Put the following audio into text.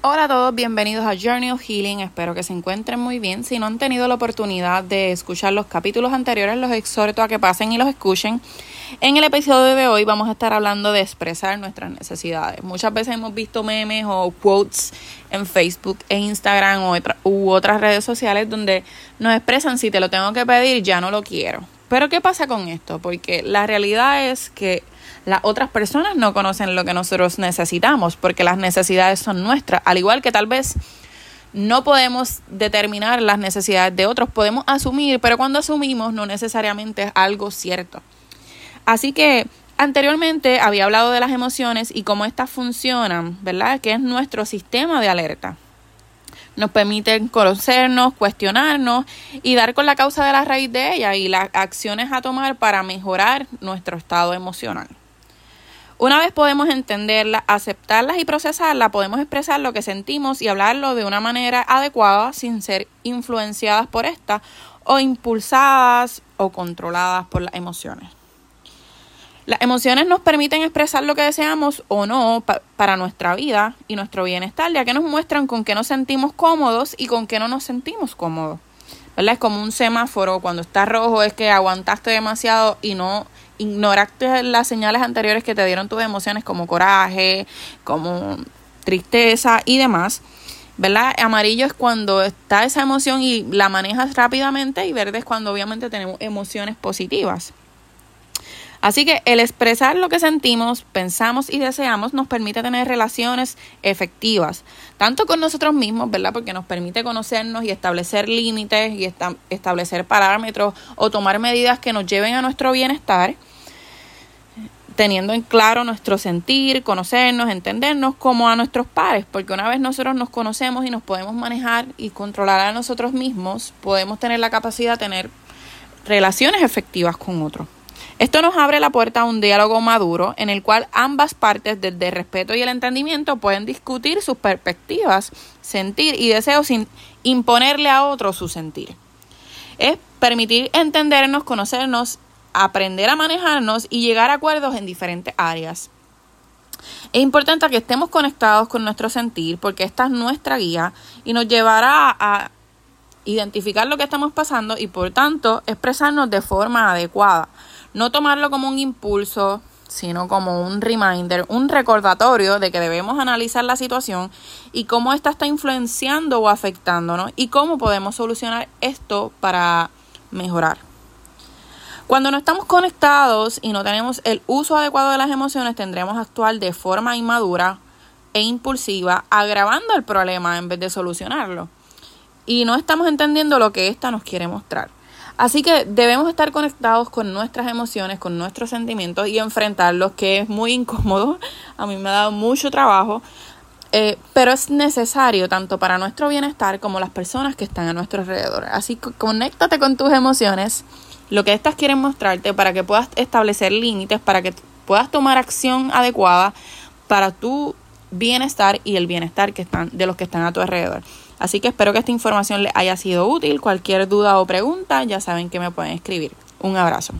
Hola a todos, bienvenidos a Journey of Healing. Espero que se encuentren muy bien. Si no han tenido la oportunidad de escuchar los capítulos anteriores, los exhorto a que pasen y los escuchen. En el episodio de hoy vamos a estar hablando de expresar nuestras necesidades. Muchas veces hemos visto memes o quotes en Facebook e Instagram u otras redes sociales donde nos expresan si te lo tengo que pedir, ya no lo quiero. Pero ¿qué pasa con esto? Porque la realidad es que las otras personas no conocen lo que nosotros necesitamos porque las necesidades son nuestras, al igual que tal vez no podemos determinar las necesidades de otros, podemos asumir, pero cuando asumimos no necesariamente es algo cierto. Así que anteriormente había hablado de las emociones y cómo éstas funcionan, ¿verdad? Que es nuestro sistema de alerta. Nos permiten conocernos, cuestionarnos y dar con la causa de la raíz de ella y las acciones a tomar para mejorar nuestro estado emocional. Una vez podemos entenderla, aceptarlas y procesarla, podemos expresar lo que sentimos y hablarlo de una manera adecuada sin ser influenciadas por esta o impulsadas o controladas por las emociones. Las emociones nos permiten expresar lo que deseamos o no para nuestra vida y nuestro bienestar, ya que nos muestran con qué nos sentimos cómodos y con qué no nos sentimos cómodos. ¿Verdad? Es como un semáforo, cuando está rojo es que aguantaste demasiado y no ignoraste las señales anteriores que te dieron tus emociones como coraje, como tristeza y demás. ¿Verdad? Amarillo es cuando está esa emoción y la manejas rápidamente y verde es cuando obviamente tenemos emociones positivas. Así que el expresar lo que sentimos, pensamos y deseamos nos permite tener relaciones efectivas, tanto con nosotros mismos, ¿verdad? Porque nos permite conocernos y establecer límites y establecer parámetros o tomar medidas que nos lleven a nuestro bienestar teniendo en claro nuestro sentir, conocernos, entendernos como a nuestros pares, porque una vez nosotros nos conocemos y nos podemos manejar y controlar a nosotros mismos, podemos tener la capacidad de tener relaciones efectivas con otros. Esto nos abre la puerta a un diálogo maduro en el cual ambas partes, desde el respeto y el entendimiento, pueden discutir sus perspectivas, sentir y deseos sin imponerle a otro su sentir. Es permitir entendernos, conocernos aprender a manejarnos y llegar a acuerdos en diferentes áreas. Es importante que estemos conectados con nuestro sentir porque esta es nuestra guía y nos llevará a identificar lo que estamos pasando y por tanto expresarnos de forma adecuada. No tomarlo como un impulso, sino como un reminder, un recordatorio de que debemos analizar la situación y cómo esta está influenciando o afectándonos y cómo podemos solucionar esto para mejorar. Cuando no estamos conectados y no tenemos el uso adecuado de las emociones, tendremos a actuar de forma inmadura e impulsiva, agravando el problema en vez de solucionarlo. Y no estamos entendiendo lo que ésta nos quiere mostrar. Así que debemos estar conectados con nuestras emociones, con nuestros sentimientos y enfrentarlos, que es muy incómodo. A mí me ha dado mucho trabajo, eh, pero es necesario tanto para nuestro bienestar como las personas que están a nuestro alrededor. Así que conéctate con tus emociones lo que estas quieren mostrarte para que puedas establecer límites, para que puedas tomar acción adecuada para tu bienestar y el bienestar que están, de los que están a tu alrededor. Así que espero que esta información les haya sido útil. Cualquier duda o pregunta, ya saben que me pueden escribir. Un abrazo.